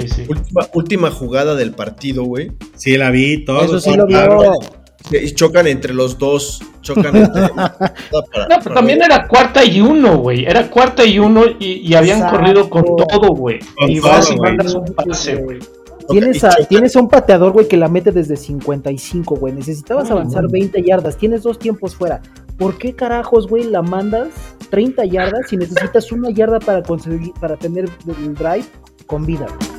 Sí. Última, última jugada del partido, güey. Sí, la vi, todo. Eso sí lo vio. Y chocan entre los dos. Chocan entre. para- No, pero también era cuarta y uno, güey. Era cuarta y uno y, y habían Exacto. corrido con todo, güey. Y vas y mandas un pase, güey. Tienes a, tienes a un pateador, güey, que la mete desde 55, güey. Necesitabas avanzar no. 20 yardas. Tienes dos tiempos fuera. ¿Por qué carajos, güey, la mandas 30 yardas y necesitas una yarda para conseguir, para tener el drive con vida? güey?